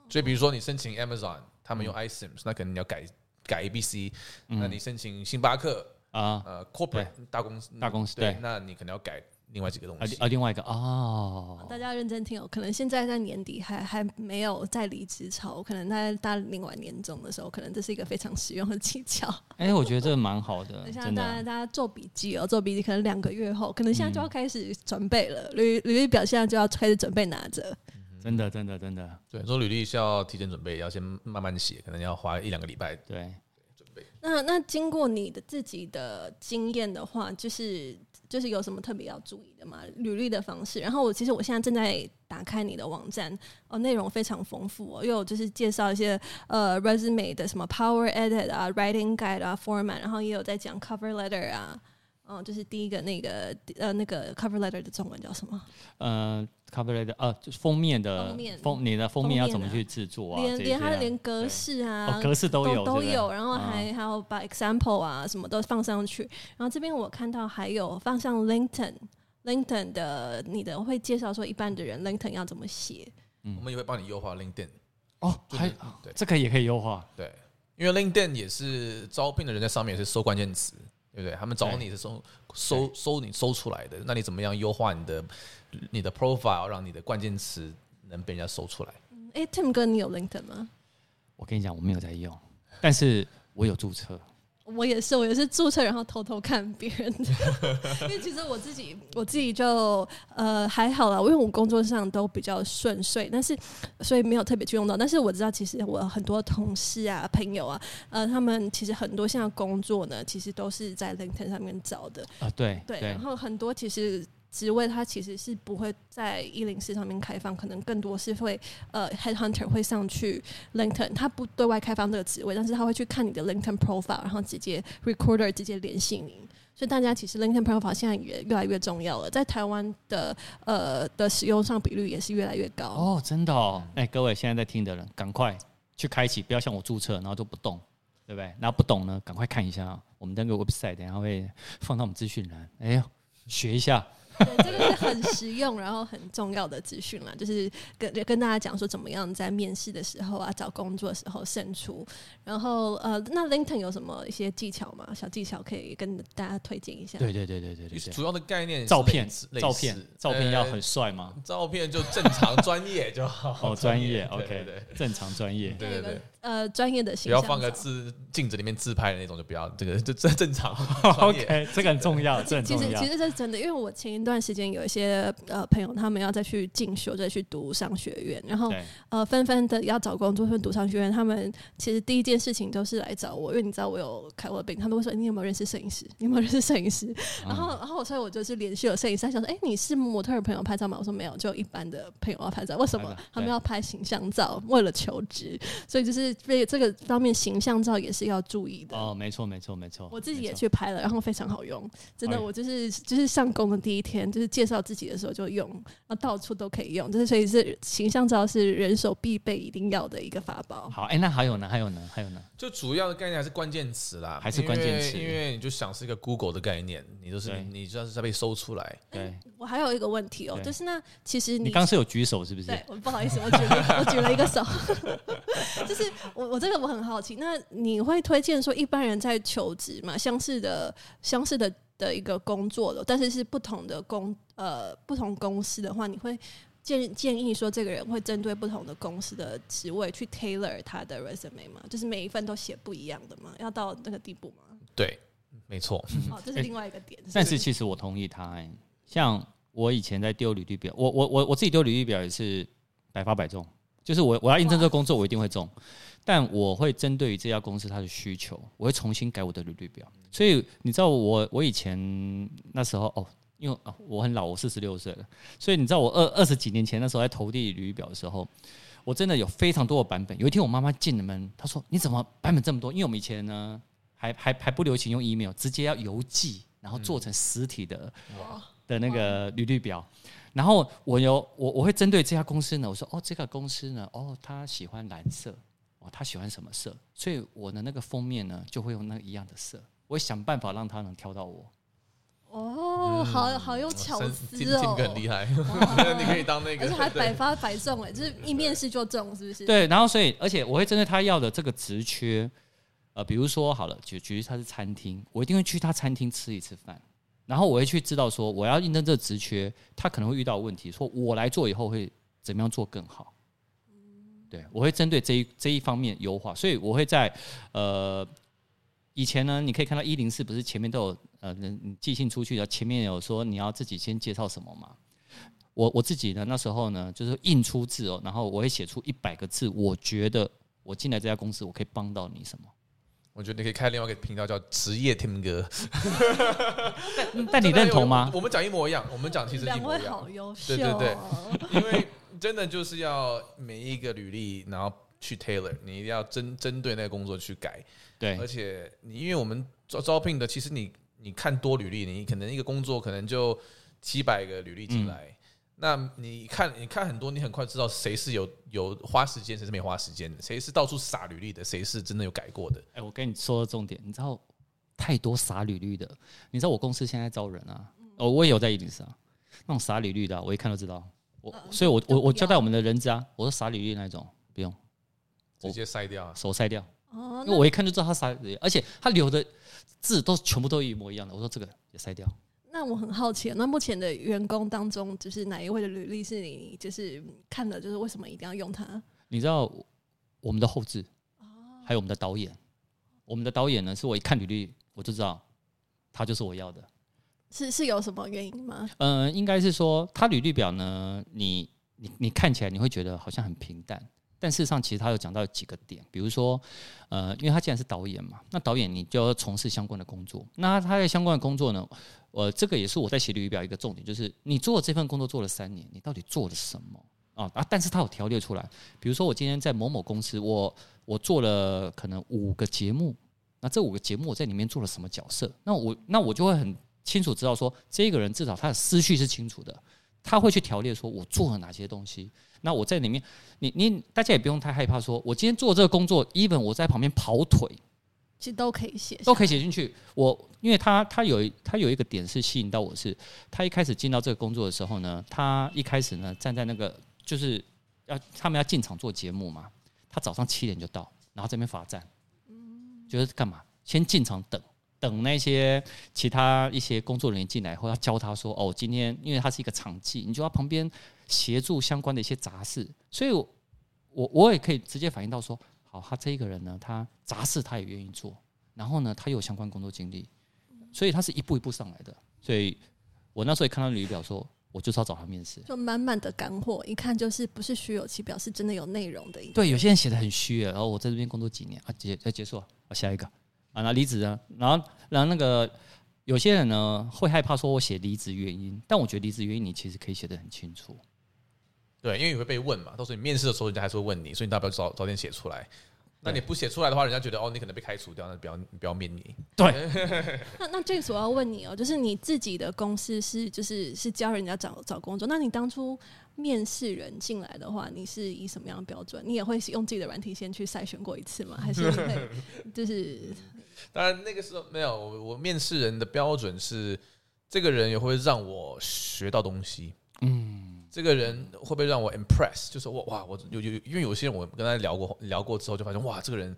所以，比如说你申请 Amazon，他们用 iSIMS，那可能你要改改 ABC，那你申请星巴克。啊，呃，corporate 大公司，大公司，对，那你可能要改另外几个东西。啊，另外一个哦，大家认真听哦，可能现在在年底还还没有在离职潮，可能在大领完年终的时候，可能这是一个非常实用的技巧。哎，我觉得这个蛮好的，像大家大家做笔记哦，做笔记可能两个月后，可能现在就要开始准备了，履履历表现在就要开始准备拿着。真的，真的，真的，对，做履历是要提前准备，要先慢慢写，可能要花一两个礼拜。对。那那经过你的自己的经验的话，就是就是有什么特别要注意的吗？履历的方式。然后我其实我现在正在打开你的网站，哦，内容非常丰富哦，又就是介绍一些呃 resume 的什么 power edit 啊，writing guide 啊，format，然后也有在讲 cover letter 啊。嗯，就是第一个那个呃那个 cover letter 的中文叫什么？呃，cover letter 呃，就是封面的封面，封你的封面要怎么去制作啊？连连它连格式啊，格式都有都有，然后还还有把 example 啊什么都放上去。然后这边我看到还有放上 LinkedIn，LinkedIn 的你的会介绍说一般的人 LinkedIn 要怎么写？嗯，我们也会帮你优化 LinkedIn。哦，还对，这个也可以优化。对，因为 LinkedIn 也是招聘的人在上面也是搜关键词。对不对？他们找你的时候搜搜你搜出来的，那你怎么样优化你的你的 profile，让你的关键词能被人家搜出来？哎，Tim 哥，你有 LinkedIn 吗？我跟你讲，我没有在用，但是我有注册。我也是，我也是注册，然后偷偷看别人的，因为其实我自己我自己就呃还好啦，因为我工作上都比较顺遂，但是所以没有特别去用到。但是我知道，其实我很多同事啊、朋友啊，呃，他们其实很多现在工作呢，其实都是在 LinkedIn 上面找的啊，对对，然后很多其实。职位它其实是不会在一零四上面开放，可能更多是会呃 headhunter 会上去 LinkedIn，他不对外开放这个职位，但是他会去看你的 LinkedIn profile，然后直接 recruiter 直接联系你。所以大家其实 LinkedIn profile 现在也越来越重要了，在台湾的呃的使用上比率也是越来越高。哦，真的哦，哎，各位现在在听的人，赶快去开启，不要像我注册然后就不动，对不对？然后不懂呢，赶快看一下我们那个 website，等下会放到我们资讯栏，哎呦，学一下。对，这个是很实用，然后很重要的资讯啦，就是跟跟大家讲说怎么样在面试的时候啊，找工作的时候胜出。然后呃，那 LinkedIn 有什么一些技巧吗？小技巧可以跟大家推荐一下。对对对对对对，主要的概念照片，照片，照片要很帅吗？照片就正常专业就好。哦，专业，OK，对对，正常专业，对对对。呃，专业的形象，不要放个自镜子里面自拍的那种，就不要这个，就这正常。OK，这个很重要，这很重要。其实其实这是真的，因为我前一段时间有一些呃朋友，他们要再去进修，再去读商学院，然后呃纷纷的要找工作，或读商学院，他们其实第一件事情都是来找我，因为你知道我有开过病，他们会说你有没有认识摄影师？你有没有认识摄影师？然后然后所以我就是连续有摄影师，他想说，哎，你是模特儿朋友拍照吗？我说没有，就一般的朋友要拍照。为什么？他们要拍形象照，为了求职，所以就是被这个。方面形象照也是要注意的哦，没错没错没错，我自己也去拍了，然后非常好用，真的，我就是就是上工的第一天，就是介绍自己的时候就用，然后到处都可以用，就是所以是形象照是人手必备一定要的一个法宝。好，哎、欸，那还有呢？还有呢？还有呢？就主要的概念还是关键词啦，还是关键词，因为你就想是一个 Google 的概念，你都是对你就是在被搜出来。对、欸，我还有一个问题哦、喔，就是那其实你你刚是有举手是不是？对，我不好意思，我举了我举了一个手，就是我我这个我很。好奇，那你会推荐说一般人在求职嘛？相似的、相似的的一个工作的，但是是不同的公呃不同公司的话，你会建建议说这个人会针对不同的公司的职位去 tailor 他的 resume 吗？就是每一份都写不一样的吗？要到那个地步吗？对，没错。哦，这是另外一个点。但是其实我同意他、欸，像我以前在丢履历表，我我我我自己丢履历表也是百发百中，就是我我要应征这个工作，我一定会中。但我会针对于这家公司它的需求，我会重新改我的履历表。所以你知道我我以前那时候哦，因为哦我很老，我四十六岁了。所以你知道我二二十几年前那时候在投递履历表的时候，我真的有非常多的版本。有一天我妈妈进了门，她说：“你怎么版本这么多？”因为我们以前呢还还还不流行用 email，直接要邮寄，然后做成实体的的那个履历表。然后我有我我会针对这家公司呢，我说：“哦，这个公司呢，哦，他喜欢蓝色。”哦，他喜欢什么色？所以我的那个封面呢，就会用那一样的色。我会想办法让他能挑到我。哦，好好有巧思哦，这个很厉害。你可以当那个，而且还百发百中哎，就是一面试就中，是不是？对，然后所以，而且我会针对他要的这个职缺，呃，比如说好了，举举例他是餐厅，我一定会去他餐厅吃一次饭，然后我会去知道说，我要应征这个职缺，他可能会遇到问题，说我来做以后会怎么样做更好。对，我会针对这一这一方面优化，所以我会在呃以前呢，你可以看到一零四不是前面都有呃人寄信出去的，前面有说你要自己先介绍什么嘛？我我自己呢那时候呢就是印出字哦，然后我会写出一百个字，我觉得我进来这家公司我可以帮到你什么？我觉得你可以开另外一个频道叫职业听歌 但，但你认同吗？我们讲一模一样，我们讲其实一模一样，好优秀，对对对，因为。真的就是要每一个履历，然后去 tailor，你一定要针针对那个工作去改。对，而且你因为我们招招聘的，其实你你看多履历，你可能一个工作可能就几百个履历进来，嗯、那你看你看很多，你很快知道谁是有有花时间，谁是没花时间的，谁是到处撒履历的，谁是真的有改过的。哎，我跟你说的重点，你知道太多撒履历的，你知道我公司现在招人啊，哦，我也有在一零四啊，那种撒履历的，我一看就知道。我，所以我我我交代我们的人资啊，我说傻履历那种不用，直接筛掉，手筛掉。哦，因为我一看就知道他傻履历，而且他留的字都全部都一模一样的。我说这个也筛掉。那我很好奇，那目前的员工当中，就是哪一位的履历是你就是看的，就是为什么一定要用它？你知道我们的后置，还有我们的导演，我们的导演呢，是我一看履历我就知道他就是我要的。是是有什么原因吗？嗯、应该是说他履历表呢，你你你看起来你会觉得好像很平淡。但事实上，其实他有讲到几个点，比如说，呃，因为他既然是导演嘛，那导演你就要从事相关的工作。那他在相关的工作呢，呃，这个也是我在写履历表一个重点，就是你做这份工作做了三年，你到底做了什么啊？啊，但是他有条列出来，比如说我今天在某某公司，我我做了可能五个节目，那这五个节目我在里面做了什么角色？那我那我就会很清楚知道说，这个人至少他的思绪是清楚的，他会去条列说我做了哪些东西。那我在里面，你你大家也不用太害怕说，说我今天做这个工作，even 我在旁边跑腿，其实都可以写，都可以写进去。我因为他他有他有一个点是吸引到我是，他一开始进到这个工作的时候呢，他一开始呢站在那个就是要他们要进场做节目嘛，他早上七点就到，然后这边罚站，就是干嘛？先进场等。等那些其他一些工作人员进来后，要教他说：“哦，今天因为他是一个场记，你就要旁边协助相关的一些杂事。”所以我，我我也可以直接反映到说：“好，他这一个人呢，他杂事他也愿意做，然后呢，他有相关工作经历，所以他是一步一步上来的。”所以，我那时候也看到履历表说，我就是要找他面试，就满满的干货，一看就是不是虚有其表，是真的有内容的。对，有些人写的很虚，然后我在这边工作几年啊，结要结束了，我下一个。啊，那离职啊，然后，然后那个有些人呢会害怕说，我写离职原因，但我觉得离职原因你其实可以写得很清楚。对，因为你会被问嘛，到时候你面试的时候，人家还是会问你，所以你大不了早早点写出来。那你不写出来的话，人家觉得哦，你可能被开除掉，那不要不要面你。对。那那这次我要问你哦，就是你自己的公司是就是是教人家找找工作，那你当初面试人进来的话，你是以什么样的标准？你也会用自己的软体先去筛选过一次吗？还是会就是？当然那个时候没有，我我面试人的标准是，这个人也会让我学到东西。嗯。这个人会不会让我 impress？就是我哇，我有有，因为有些人我跟他聊过聊过之后，就发现哇，这个人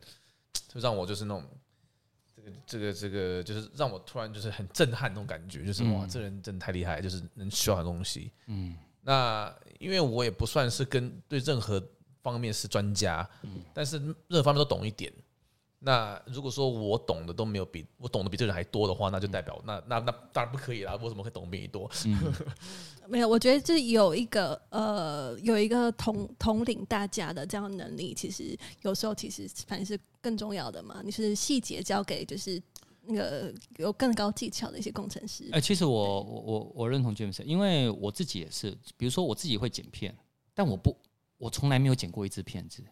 就让我就是那种这个这个这个，就是让我突然就是很震撼那种感觉，就是哇，这个人真的太厉害，就是能学到东西。嗯，那因为我也不算是跟对任何方面是专家，但是任何方面都懂一点。那如果说我懂的都没有比我懂得比这人还多的话，那就代表那那那当然不可以啦！我怎么会懂比你多？嗯、没有，我觉得就是有一个呃有一个统统领大家的这样的能力，其实有时候其实反正是更重要的嘛。你是细节交给就是那个有更高技巧的一些工程师。哎、欸，其实我我我我认同 James，因为我自己也是，比如说我自己会剪片，但我不我从来没有剪过一支片子。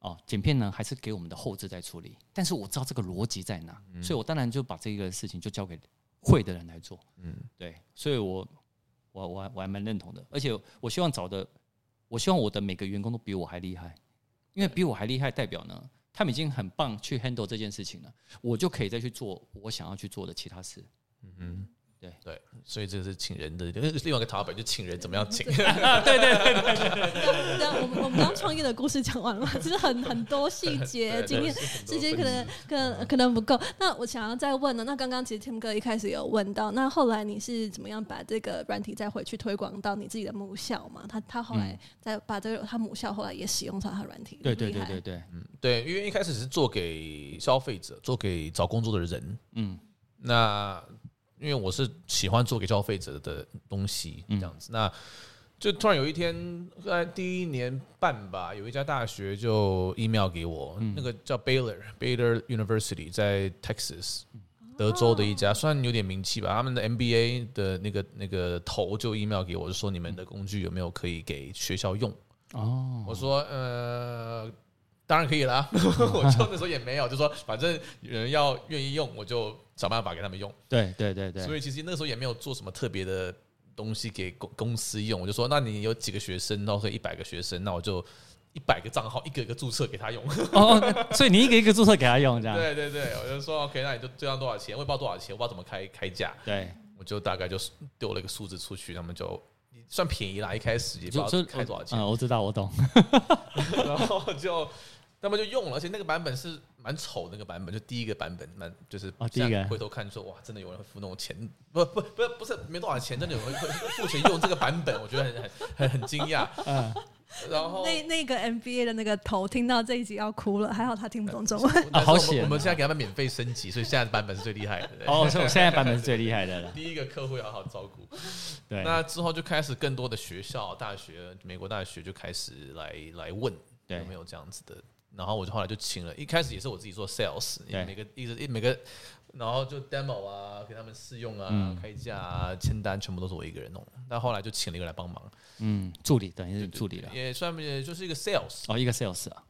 哦，剪片呢还是给我们的后置在处理，但是我知道这个逻辑在哪，嗯、所以我当然就把这个事情就交给会的人来做。嗯，对，所以我我我还我还蛮认同的，而且我希望找的，我希望我的每个员工都比我还厉害，因为比我还厉害代表呢，他们已经很棒去 handle 这件事情了，我就可以再去做我想要去做的其他事。嗯哼。对对，所以这是请人的 另外一个 topic，就请人怎么样请？对对对对对对。那我们我们刚创业的故事讲完了，其实很很多细节，今天时间可能可能可能不够。那我想要再问呢，那刚刚其实 Tim 哥一开始有问到，那后来你是怎么样把这个软体再回去推广到你自己的母校嘛？他他后来再把这个他母校后来也使用上他软体，对对对对对，嗯对，因为一开始是做给消费者，做给找工作的人，嗯，那。因为我是喜欢做给消费者的东西，这样子，那就突然有一天，在第一年半吧，有一家大学就 email 给我，那个叫 Baylor Baylor University 在 Texas 德州的一家，算有点名气吧。他们的 MBA 的那个那个头就 email 给我，就说你们的工具有没有可以给学校用？哦，我说呃。当然可以啦，我就那时候也没有，就说反正有人要愿意用，我就找办法给他们用。对对对对，所以其实那个时候也没有做什么特别的东西给公公司用，我就说，那你有几个学生，然后可以一百个学生，那我就一百个账号一个一个注册给他用。哦，所以你一个一个注册给他用，这样？对对对，我就说 OK，那你就这样多少钱？我也不知道多少钱，我不知道怎么开开价。对，我就大概就丢了一个数字出去，他们就算便宜啦，一开始也不知道开多少钱。嗯，我知道，我懂。然后就。那么就用了，而且那个版本是蛮丑，那个版本就第一个版本，蛮就是哦，第一个回头看说哇，真的有人会付那种钱，不不不不是没多少钱，真的有人会付钱用这个版本，我觉得很很很很惊讶。嗯，然后那那个 NBA 的那个头听到这一集要哭了，还好他听不懂中文。啊，好险！我们现在给他们免费升级，所以现在的版本是最厉害的。哦，所以现在版本是最厉害的了。第一个客户要好好照顾。对，那之后就开始更多的学校、大学、美国大学就开始来来问有没有这样子的。然后我就后来就请了，一开始也是我自己做 sales，每个一直一每个，然后就 demo 啊，给他们试用啊，嗯、开价啊，签单，全部都是我一个人弄。但后来就请了一个来帮忙，嗯，助理等于是助理了，也算也就是一个 sales 哦，一个 sales 啊。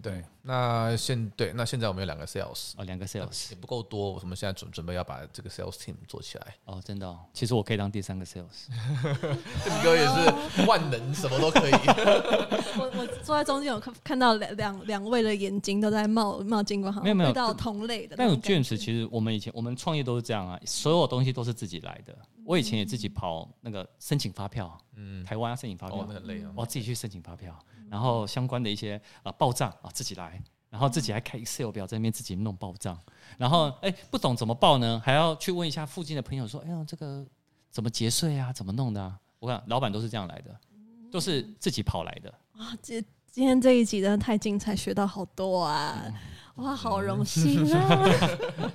对，那现对，那现在我们有两个 sales 哦，两个 sales 也不够多，我们现在准准备要把这个 sales team 做起来。哦，真的，哦，其实我可以当第三个 sales，这哥也是万能，什么都可以。我我坐在中间，有看看到两两两位的眼睛都在冒冒金光，好，没有没有遇到同类的。但有 James，其实我们以前我们创业都是这样啊，所有东西都是自己来的。我以前也自己跑那个申请发票，嗯，台湾要申请发票，很累啊，我自己去申请发票。然后相关的一些啊报账啊自己来，然后自己还开 Excel 表在那边自己弄报账，然后哎不懂怎么报呢，还要去问一下附近的朋友说，哎呀这个怎么结税啊，怎么弄的啊？我看老板都是这样来的，都是自己跑来的。啊，这今天这一集真的太精彩，学到好多啊。嗯哇，好荣幸啊！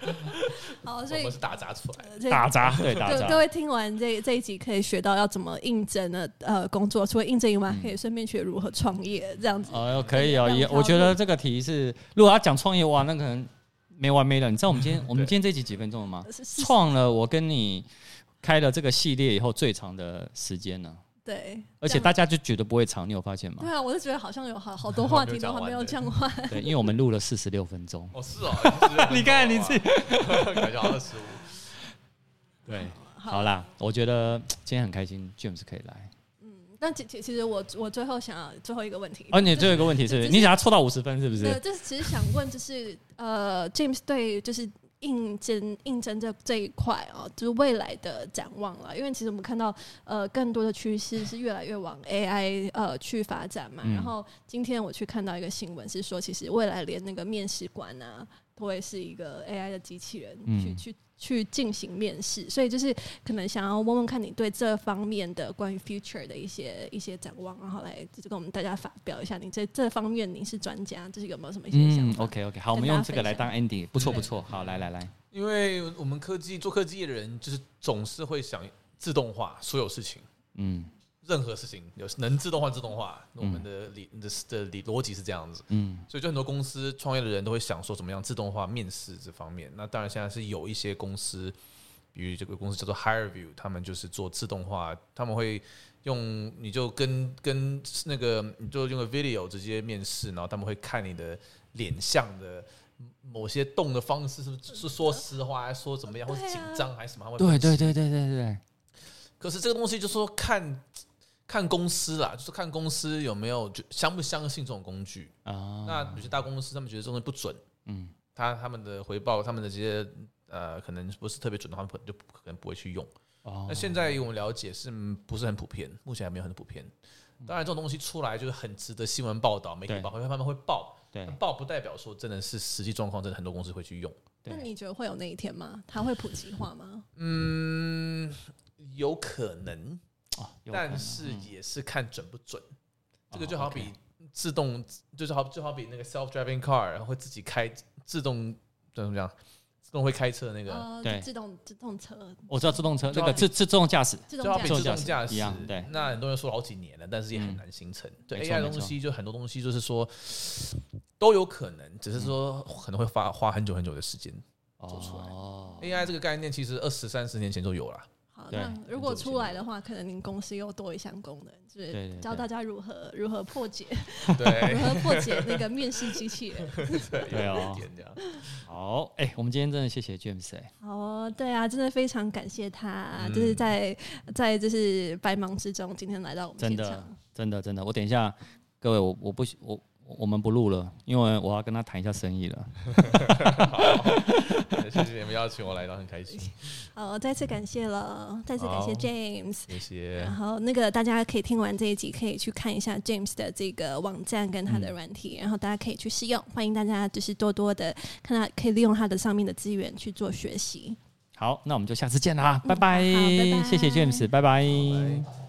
好，所以我们是打杂出来的，打杂对打杂。各位听完这这一集，可以学到要怎么应征的呃工作，除了应征以外，可以顺便学如何创业这样子。哦，可以哦，也我觉得这个题是，如果要讲创业哇，那可能没完没了。你知道我们今天我们 今天这一集几分钟了吗？创了我跟你开了这个系列以后最长的时间呢。对，而且大家就觉得不会长，你有发现吗？对啊，我就觉得好像有好好 多话题都还没有讲完。对，因为我们录了四十六分钟。哦，是哦，你看你自己，感觉二十五。对，好啦，我觉得今天很开心，James 可以来。嗯，但其其实我我最后想要最后一个问题。哦，你最后一个问题是，你想要凑到五十分是不是？对，就是其实想问，就是呃，James 对就是。应征应征这这一块啊，就是未来的展望了。因为其实我们看到，呃，更多的趋势是越来越往 AI 呃去发展嘛。然后今天我去看到一个新闻，是说其实未来连那个面试官啊，都会是一个 AI 的机器人去、去。去进行面试，所以就是可能想要问问看你对这方面的关于 future 的一些一些展望，然后来就是跟我们大家发表一下，你这这方面你是专家，就是有没有什么一些想法？嗯，OK OK，好，我们用这个来当 ending，不错不错，好，来来来，因为我们科技做科技的人，就是总是会想自动化所有事情，嗯。任何事情有能自动化自动化，我们的理的的理逻辑是这样子，嗯，所以就很多公司创业的人都会想说怎么样自动化面试这方面。那当然现在是有一些公司，比如这个公司叫做 HireVue，他们就是做自动化，他们会用你就跟跟那个你就用个 video 直接面试，然后他们会看你的脸相的某些动的方式是是说实话还是说怎么样，或是紧张还是什么？对对对对对对。可是这个东西就是说看。看公司啦，就是看公司有没有就相不相信这种工具啊。那有些大公司他们觉得这东西不准，嗯，他他们的回报，他们的这些呃，可能不是特别准的话，可能就可能不会去用。那现在我们了解是不是很普遍？目前还没有很普遍。当然，这种东西出来就是很值得新闻报道，媒体报会慢慢会报。对，报不代表说真的是实际状况，真的很多公司会去用。那你觉得会有那一天吗？它会普及化吗？嗯，有可能。但是也是看准不准，这个就好比自动，就是好就好比那个 self-driving car，然后会自己开自动怎么讲，自动会开车那个，对，自动自动车，我知道自动车那个自自动驾驶，就好比自动驾驶。一样，对。那很多人说好几年了，但是也很难形成。对 AI 东西，就很多东西就是说都有可能，只是说可能会花花很久很久的时间做出来。AI 这个概念其实二十三十年前就有了。好，那如果出来的话，可能您公司又多一项功能，就是教大家如何如何破解 对，如何破解那个面试机器人。对哦，好，哎，我们今天真的谢谢 James 哎。好，对啊，真的非常感谢他，就是在在就是百忙之中，今天来到我们现场。真的，真的，真的，我等一下，各位，我我不我。我们不录了，因为我要跟他谈一下生意了。谢谢你们邀请我来到，很开心。好，再次感谢了，再次感谢 James，谢谢。然后那个大家可以听完这一集，可以去看一下 James 的这个网站跟他的软体，嗯、然后大家可以去试用。欢迎大家就是多多的看他，可以利用他的上面的资源去做学习。好，那我们就下次见啦，拜拜，嗯、拜拜，谢谢 James，拜拜。拜拜。